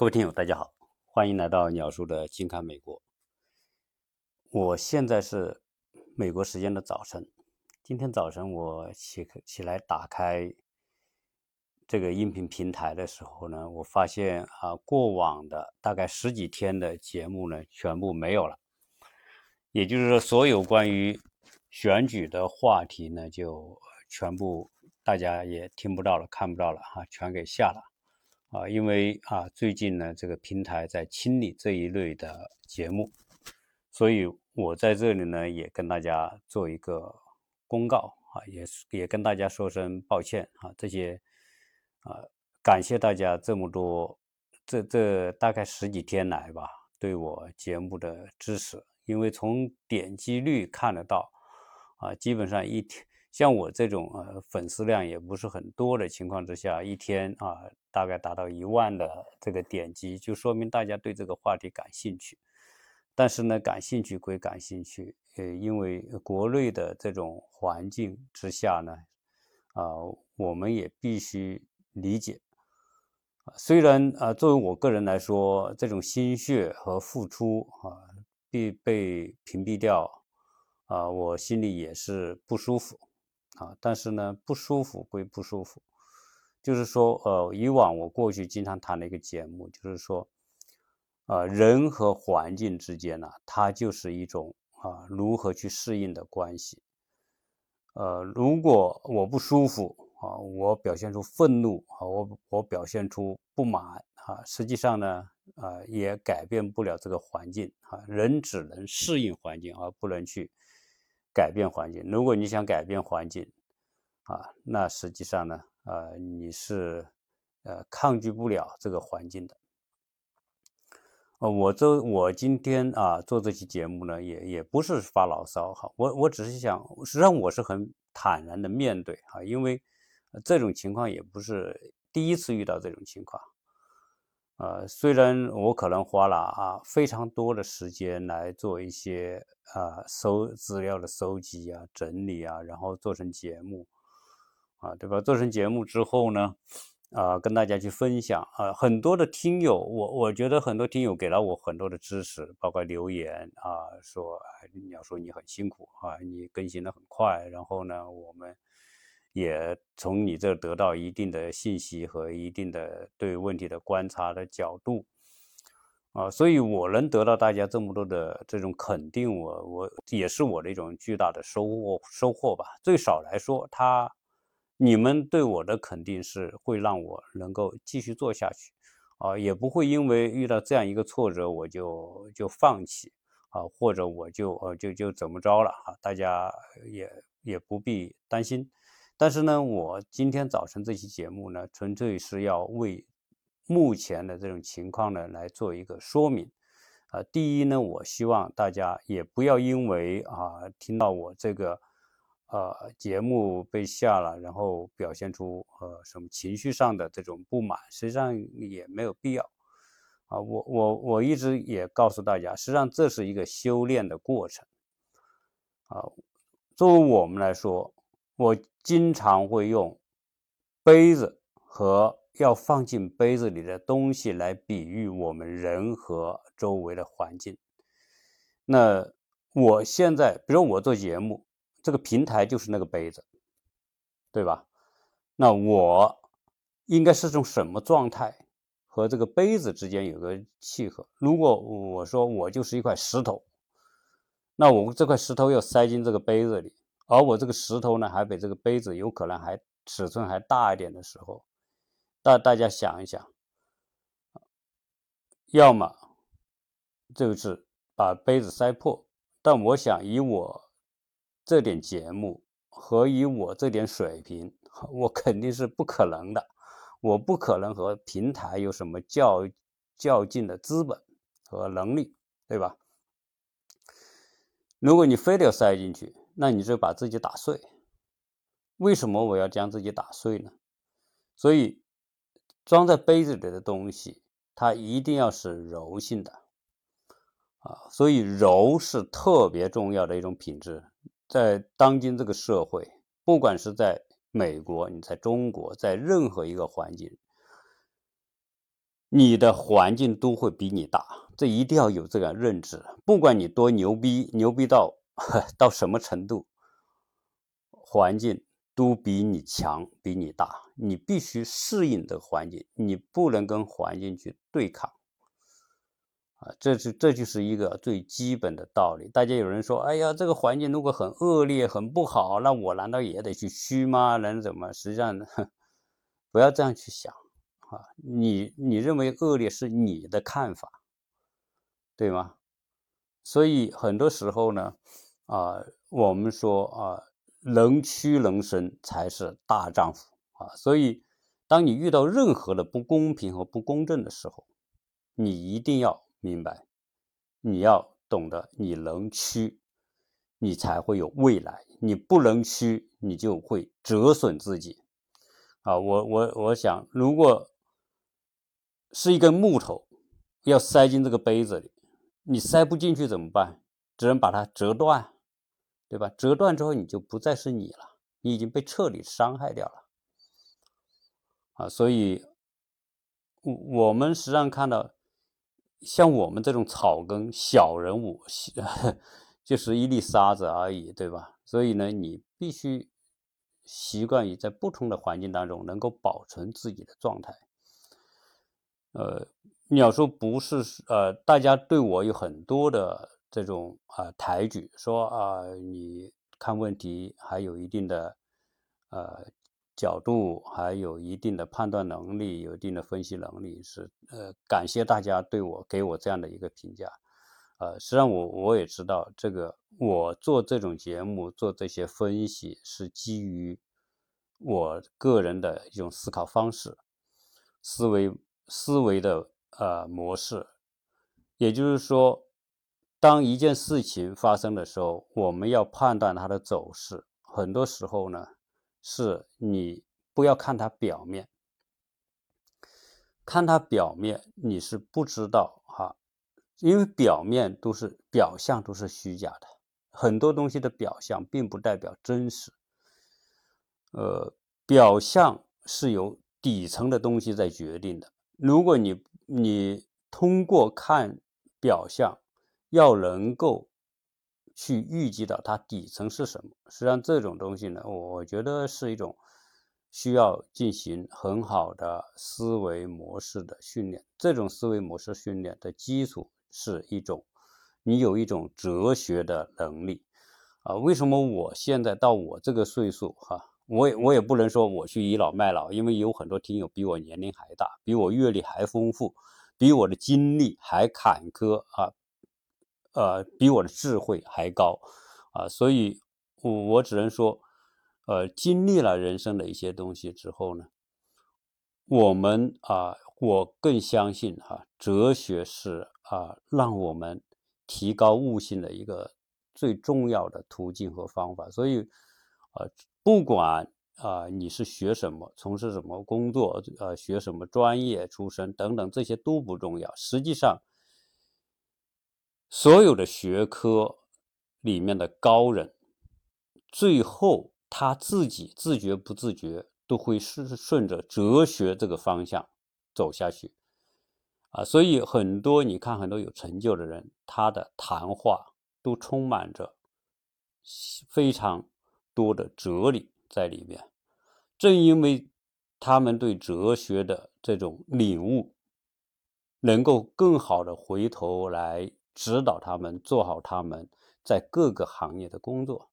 各位听友，大家好，欢迎来到鸟叔的近看美国。我现在是美国时间的早晨。今天早晨我起起来打开这个音频平台的时候呢，我发现啊，过往的大概十几天的节目呢，全部没有了。也就是说，所有关于选举的话题呢，就全部大家也听不到了，看不到了哈，全给下了。啊，因为啊，最近呢，这个平台在清理这一类的节目，所以我在这里呢，也跟大家做一个公告啊，也也跟大家说声抱歉啊，这些啊，感谢大家这么多，这这大概十几天来吧，对我节目的支持，因为从点击率看得到啊，基本上一天。像我这种呃粉丝量也不是很多的情况之下，一天啊大概达到一万的这个点击，就说明大家对这个话题感兴趣。但是呢，感兴趣归感兴趣，呃，因为国内的这种环境之下呢，啊，我们也必须理解。虽然啊，作为我个人来说，这种心血和付出啊，必被屏蔽掉，啊，我心里也是不舒服。啊，但是呢，不舒服归不舒服，就是说，呃，以往我过去经常谈的一个节目，就是说，呃，人和环境之间呢，它就是一种啊，如何去适应的关系。呃，如果我不舒服啊，我表现出愤怒啊，我我表现出不满啊，实际上呢，啊，也改变不了这个环境啊，人只能适应环境，而不能去。改变环境，如果你想改变环境，啊，那实际上呢，呃，你是呃抗拒不了这个环境的。呃，我这我今天啊做这期节目呢，也也不是发牢骚哈，我我只是想，实际上我是很坦然的面对啊，因为这种情况也不是第一次遇到这种情况。呃，虽然我可能花了啊非常多的时间来做一些啊搜资料的搜集啊、整理啊，然后做成节目，啊，对吧？做成节目之后呢，啊，跟大家去分享啊，很多的听友，我我觉得很多听友给了我很多的支持，包括留言啊，说你要说你很辛苦啊，你更新的很快，然后呢，我们。也从你这得到一定的信息和一定的对问题的观察的角度，啊，所以我能得到大家这么多的这种肯定，我我也是我的一种巨大的收获收获吧。最少来说，他你们对我的肯定是会让我能够继续做下去，啊，也不会因为遇到这样一个挫折我就就放弃，啊，或者我就呃就就怎么着了啊，大家也也不必担心。但是呢，我今天早晨这期节目呢，纯粹是要为目前的这种情况呢来做一个说明。啊，第一呢，我希望大家也不要因为啊听到我这个呃节目被下了，然后表现出呃什么情绪上的这种不满，实际上也没有必要。啊，我我我一直也告诉大家，实际上这是一个修炼的过程。啊，作为我们来说。我经常会用杯子和要放进杯子里的东西来比喻我们人和周围的环境。那我现在，比如我做节目，这个平台就是那个杯子，对吧？那我应该是种什么状态和这个杯子之间有个契合？如果我说我就是一块石头，那我这块石头要塞进这个杯子里。而我这个石头呢，还比这个杯子有可能还尺寸还大一点的时候，大大家想一想，要么就是把杯子塞破，但我想以我这点节目和以我这点水平，我肯定是不可能的，我不可能和平台有什么较较劲的资本和能力，对吧？如果你非得要塞进去，那你就把自己打碎。为什么我要将自己打碎呢？所以，装在杯子里的东西，它一定要是柔性的啊。所以，柔是特别重要的一种品质。在当今这个社会，不管是在美国，你在中国，在任何一个环境，你的环境都会比你大，这一定要有这个认知。不管你多牛逼，牛逼到 到什么程度，环境都比你强，比你大，你必须适应这个环境，你不能跟环境去对抗。啊，这是这就是一个最基本的道理。大家有人说，哎呀，这个环境如果很恶劣、很不好，那我难道也得去虚吗？能怎么？实际上，不要这样去想啊。你你认为恶劣是你的看法，对吗？所以很多时候呢，啊，我们说啊，能屈能伸才是大丈夫啊。所以，当你遇到任何的不公平和不公正的时候，你一定要。明白，你要懂得，你能屈，你才会有未来；你不能屈，你就会折损自己。啊，我我我想，如果是一根木头要塞进这个杯子里，你塞不进去怎么办？只能把它折断，对吧？折断之后，你就不再是你了，你已经被彻底伤害掉了。啊，所以，我我们实际上看到。像我们这种草根小人物，就是一粒沙子而已，对吧？所以呢，你必须习惯于在不同的环境当中能够保存自己的状态。呃，鸟叔不是呃，大家对我有很多的这种啊抬举，说啊，你看问题还有一定的呃。角度还有一定的判断能力，有一定的分析能力，是呃，感谢大家对我给我这样的一个评价，呃，实际上我我也知道这个，我做这种节目做这些分析是基于我个人的一种思考方式，思维思维的呃模式，也就是说，当一件事情发生的时候，我们要判断它的走势，很多时候呢。是你不要看它表面，看它表面你是不知道哈，因为表面都是表象都是虚假的，很多东西的表象并不代表真实。呃，表象是由底层的东西在决定的。如果你你通过看表象，要能够。去预计到它底层是什么？实际上，这种东西呢，我觉得是一种需要进行很好的思维模式的训练。这种思维模式训练的基础是一种你有一种哲学的能力啊。为什么我现在到我这个岁数哈，我也我也不能说我去倚老卖老，因为有很多听友比我年龄还大，比我阅历还丰富，比我的经历还坎坷啊。呃，比我的智慧还高，啊，所以，我我只能说，呃，经历了人生的一些东西之后呢，我们啊，我更相信哈，哲学是啊，让我们提高悟性的一个最重要的途径和方法。所以，呃，不管啊你是学什么，从事什么工作，呃，学什么专业出身等等，这些都不重要。实际上。所有的学科里面的高人，最后他自己自觉不自觉，都会是顺着哲学这个方向走下去啊。所以很多你看很多有成就的人，他的谈话都充满着非常多的哲理在里面。正因为他们对哲学的这种领悟，能够更好的回头来。指导他们做好他们在各个行业的工作，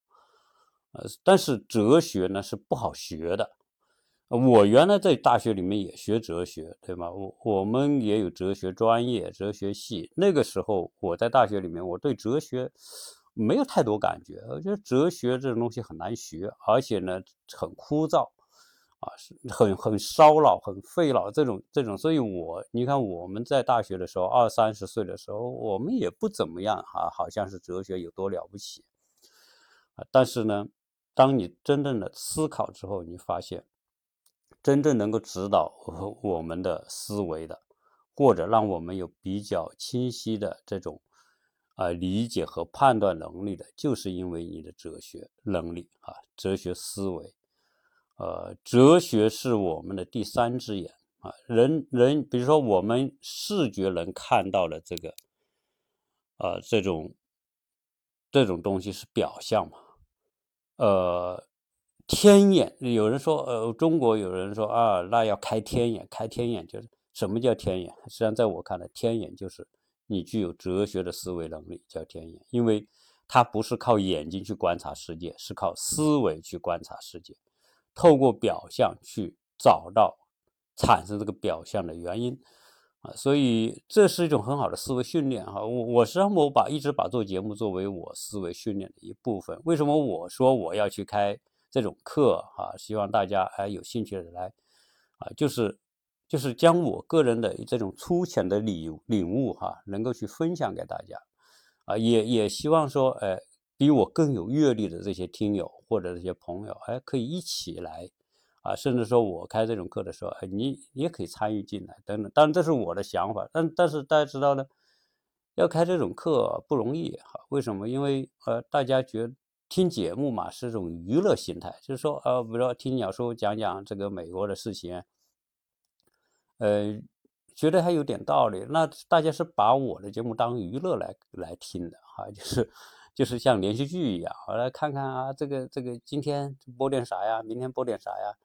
呃，但是哲学呢是不好学的。我原来在大学里面也学哲学，对吗？我我们也有哲学专业、哲学系。那个时候我在大学里面，我对哲学没有太多感觉，我觉得哲学这种东西很难学，而且呢很枯燥。啊，是很很烧脑、很费脑这种这种，所以我你看我们在大学的时候，二三十岁的时候，我们也不怎么样啊，好像是哲学有多了不起啊。但是呢，当你真正的思考之后，你发现，真正能够指导我们的思维的，或者让我们有比较清晰的这种啊理解和判断能力的，就是因为你的哲学能力啊，哲学思维。呃，哲学是我们的第三只眼，啊。人人，比如说我们视觉能看到的这个，呃，这种这种东西是表象嘛？呃，天眼，有人说，呃，中国有人说啊，那要开天眼，开天眼就是什么叫天眼？实际上，在我看来，天眼就是你具有哲学的思维能力，叫天眼，因为它不是靠眼睛去观察世界，是靠思维去观察世界，透过表象去找到产生这个表象的原因。啊，所以这是一种很好的思维训练哈。我我实际上我把一直把做节目作为我思维训练的一部分。为什么我说我要去开这种课哈？希望大家还有兴趣的来啊，就是就是将我个人的这种粗浅的领领悟哈，能够去分享给大家啊，也也希望说，哎，比我更有阅历的这些听友或者这些朋友，哎，可以一起来。啊，甚至说我开这种课的时候，哎，你也可以参与进来，等等。当然，这是我的想法，但但是大家知道呢，要开这种课不容易哈。为什么？因为呃，大家觉听节目嘛是一种娱乐心态，就是说呃，比如说听鸟叔讲讲这个美国的事情，呃，觉得还有点道理。那大家是把我的节目当娱乐来来听的哈，就是就是像连续剧一样，我来看看啊，这个这个今天播点啥呀，明天播点啥呀。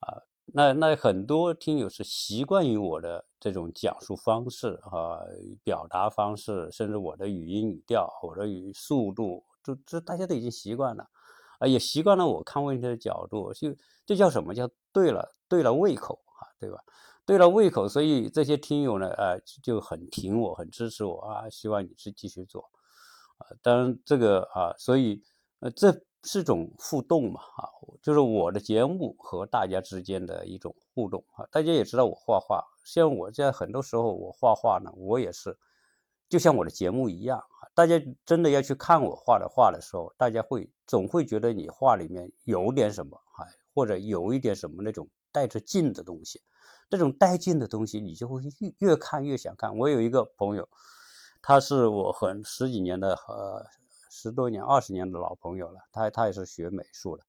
啊，那那很多听友是习惯于我的这种讲述方式啊，表达方式，甚至我的语音语调，我的语速度，这这大家都已经习惯了，啊，也习惯了我看问题的角度，就这叫什么叫对了，对了胃口啊，对吧？对了胃口，所以这些听友呢，呃，就很挺我，很支持我啊，希望你去继续做，啊，当然这个啊，所以呃这。是种互动嘛，啊，就是我的节目和大家之间的一种互动啊。大家也知道我画画，像我在很多时候我画画呢，我也是，就像我的节目一样啊。大家真的要去看我画的画的时候，大家会总会觉得你画里面有点什么啊，或者有一点什么那种带着劲的东西，这种带劲的东西你就会越越看越想看。我有一个朋友，他是我很十几年的呃。十多年、二十年的老朋友了，他他也是学美术的。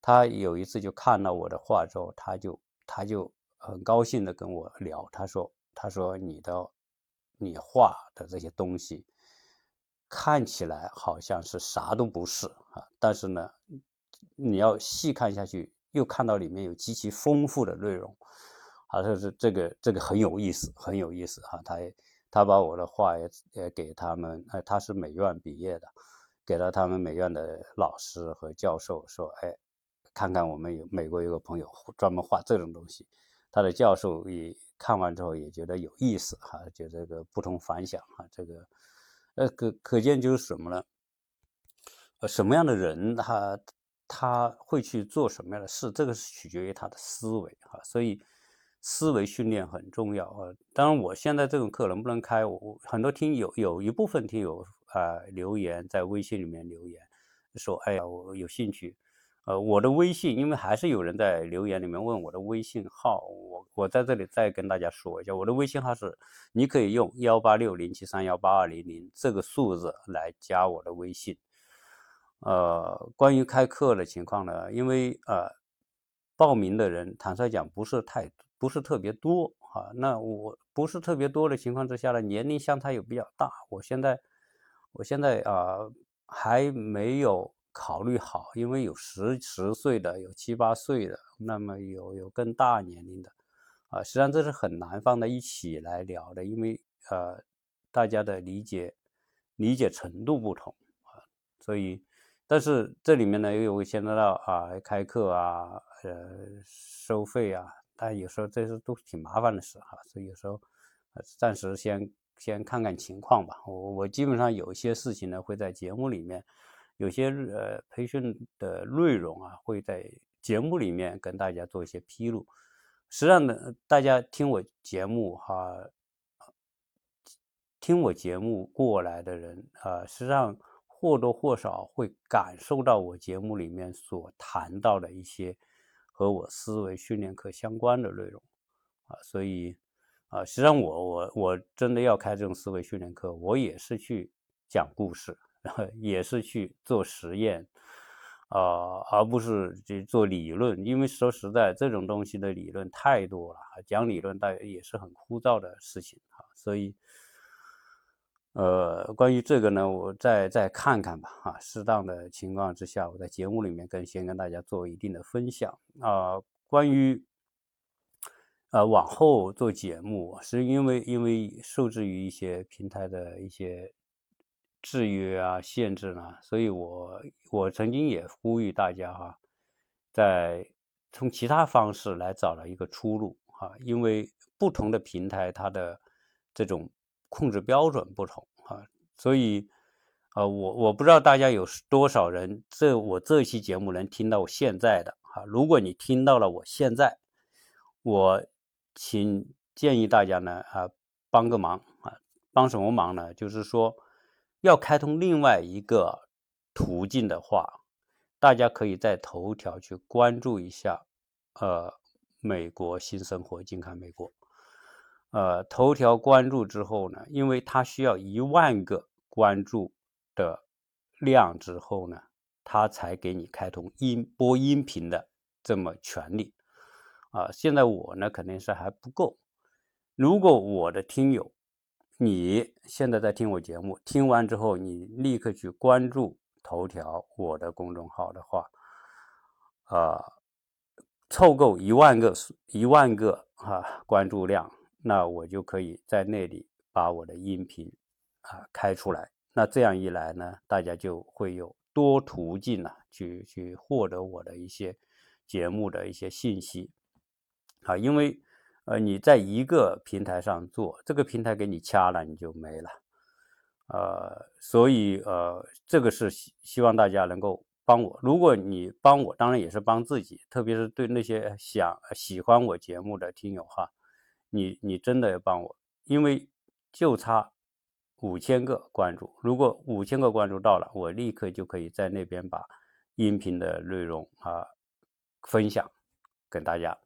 他有一次就看到我的画之后，他就他就很高兴的跟我聊，他说：“他说你的你画的这些东西看起来好像是啥都不是啊，但是呢，你要细看下去，又看到里面有极其丰富的内容。”他说是这个这个很有意思，很有意思哈。他也。他把我的画也也给他们，呃，他是美院毕业的，给了他们美院的老师和教授说，哎，看看我们有美国有个朋友专门画这种东西，他的教授也看完之后也觉得有意思哈，就这个不同凡响哈，这个，呃，可可见就是什么呢？呃，什么样的人他他会去做什么样的事，这个是取决于他的思维哈，所以。思维训练很重要啊！当然，我现在这种课能不能开，我很多听友有一部分听友啊留言在微信里面留言说：“哎呀，我有兴趣。”呃，我的微信，因为还是有人在留言里面问我的微信号，我我在这里再跟大家说一下，我的微信号是你可以用幺八六零七三幺八二零零这个数字来加我的微信。呃，关于开课的情况呢，因为呃报名的人坦率讲不是太。不是特别多啊，那我不是特别多的情况之下呢，年龄相差又比较大。我现在，我现在啊还没有考虑好，因为有十十岁的，有七八岁的，那么有有更大年龄的，啊，实际上这是很难放在一起来聊的，因为呃大家的理解理解程度不同啊，所以，但是这里面呢又有牵扯到啊开课啊，呃收费啊。但有时候这是都挺麻烦的事哈，所以有时候，暂时先先看看情况吧。我我基本上有一些事情呢会在节目里面，有些呃培训的内容啊会在节目里面跟大家做一些披露。实际上呢，大家听我节目哈，听我节目过来的人啊，实际上或多或少会感受到我节目里面所谈到的一些。和我思维训练课相关的内容，啊，所以，啊，实际上我我我真的要开这种思维训练课，我也是去讲故事，也是去做实验，啊，而不是去做理论。因为说实在，这种东西的理论太多了，讲理论大概也是很枯燥的事情啊。所以，呃，关于这个呢，我再再看看吧。啊，适当的情况之下，我在节目里面跟先跟大家做一定的分享啊。关于呃往后做节目，是因为因为受制于一些平台的一些。制约啊，限制呢，所以我我曾经也呼吁大家哈，在从其他方式来找了一个出路哈，因为不同的平台它的这种控制标准不同啊，所以呃，我我不知道大家有多少人这我这期节目能听到我现在的哈，如果你听到了我现在，我请建议大家呢啊帮个忙啊，帮什么忙呢？就是说。要开通另外一个途径的话，大家可以在头条去关注一下，呃，美国新生活，近看美国。呃，头条关注之后呢，因为它需要一万个关注的量之后呢，它才给你开通音播音频的这么权利。啊，现在我呢肯定是还不够。如果我的听友，你现在在听我节目，听完之后你立刻去关注头条我的公众号的话，啊，凑够一万个一万个啊关注量，那我就可以在那里把我的音频啊开出来。那这样一来呢，大家就会有多途径呢去去获得我的一些节目的一些信息啊，因为。呃，你在一个平台上做，这个平台给你掐了，你就没了。呃，所以呃，这个是希希望大家能够帮我。如果你帮我，当然也是帮自己，特别是对那些想喜欢我节目的听友哈，你你真的要帮我，因为就差五千个关注。如果五千个关注到了，我立刻就可以在那边把音频的内容啊分享给大家。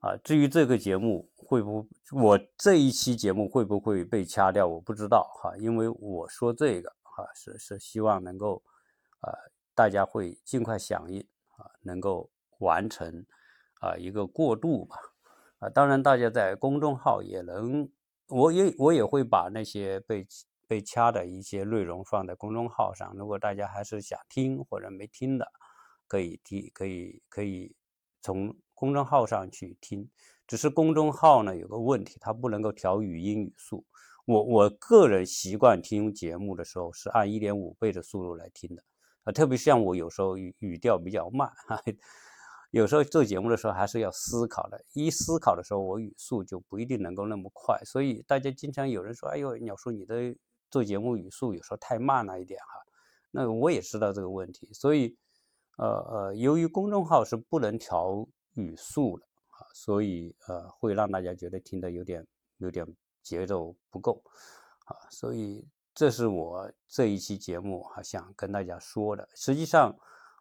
啊，至于这个节目会不，我这一期节目会不会被掐掉，我不知道哈，因为我说这个哈是是希望能够，呃，大家会尽快响应啊，能够完成啊一个过渡吧，啊，当然大家在公众号也能，我也我也会把那些被被掐的一些内容放在公众号上，如果大家还是想听或者没听的，可以听，可以可以从。公众号上去听，只是公众号呢有个问题，它不能够调语音语速。我我个人习惯听节目的时候是按一点五倍的速度来听的，啊，特别像我有时候语语调比较慢，哈，有时候做节目的时候还是要思考的，一思考的时候我语速就不一定能够那么快。所以大家经常有人说，哎呦，鸟叔你的做节目语速有时候太慢了一点哈。那我也知道这个问题，所以，呃呃，由于公众号是不能调。语速了啊，所以呃会让大家觉得听的有点有点节奏不够啊，所以这是我这一期节目啊想跟大家说的。实际上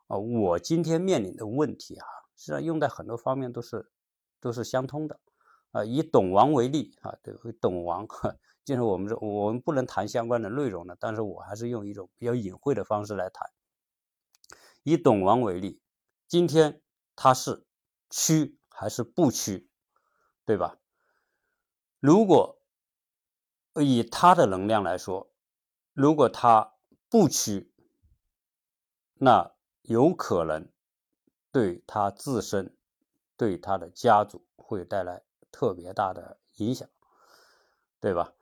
啊，我今天面临的问题啊，实际上用在很多方面都是都是相通的啊。以董王为例啊，对，董王，就是我们说我们不能谈相关的内容的，但是我还是用一种比较隐晦的方式来谈。以董王为例，今天他是。趋还是不趋，对吧？如果以他的能量来说，如果他不趋，那有可能对他自身、对他的家族会带来特别大的影响，对吧？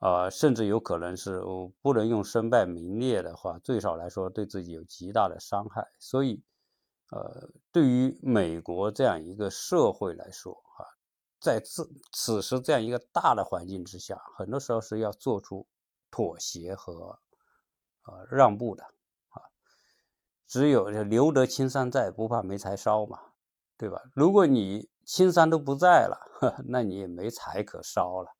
呃，甚至有可能是不能用身败名裂的话，最少来说对自己有极大的伤害，所以。呃，对于美国这样一个社会来说，啊，在此此时这样一个大的环境之下，很多时候是要做出妥协和呃让步的，只有留得青山在，不怕没柴烧嘛，对吧？如果你青山都不在了，那你也没柴可烧了。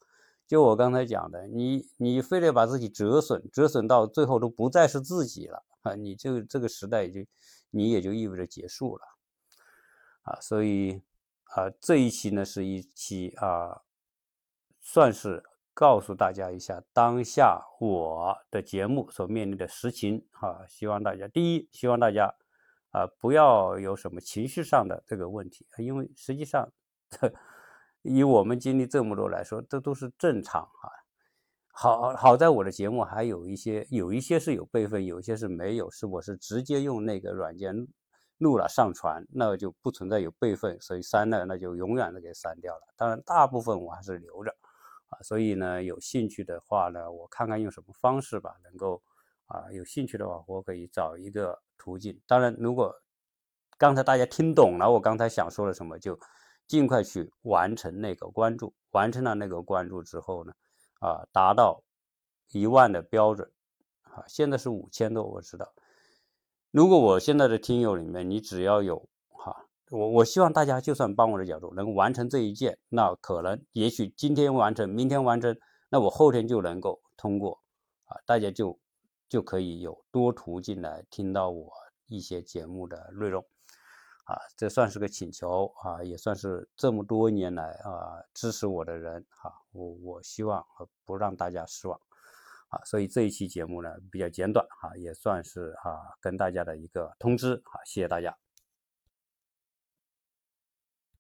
就我刚才讲的，你你非得把自己折损，折损到最后都不再是自己了啊，你这个这个时代已经。你也就意味着结束了，啊，所以啊，这一期呢是一期啊，算是告诉大家一下当下我的节目所面临的实情啊，希望大家第一，希望大家啊，不要有什么情绪上的这个问题，因为实际上，以我们经历这么多来说，这都是正常啊。好好在我的节目还有一些，有一些是有备份，有一些是没有，是我是直接用那个软件录了上传，那就不存在有备份，所以删了那就永远的给删掉了。当然，大部分我还是留着啊。所以呢，有兴趣的话呢，我看看用什么方式吧，能够啊，有兴趣的话，我可以找一个途径。当然，如果刚才大家听懂了我刚才想说的什么，就尽快去完成那个关注。完成了那个关注之后呢？啊，达到一万的标准，啊，现在是五千多，我知道。如果我现在的听友里面，你只要有，我我希望大家就算帮我的角度能完成这一件，那可能也许今天完成，明天完成，那我后天就能够通过，啊，大家就就可以有多途径来听到我一些节目的内容。啊，这算是个请求啊，也算是这么多年来啊支持我的人哈，我我希望不让大家失望啊，所以这一期节目呢比较简短哈，也算是啊跟大家的一个通知啊，谢谢大家。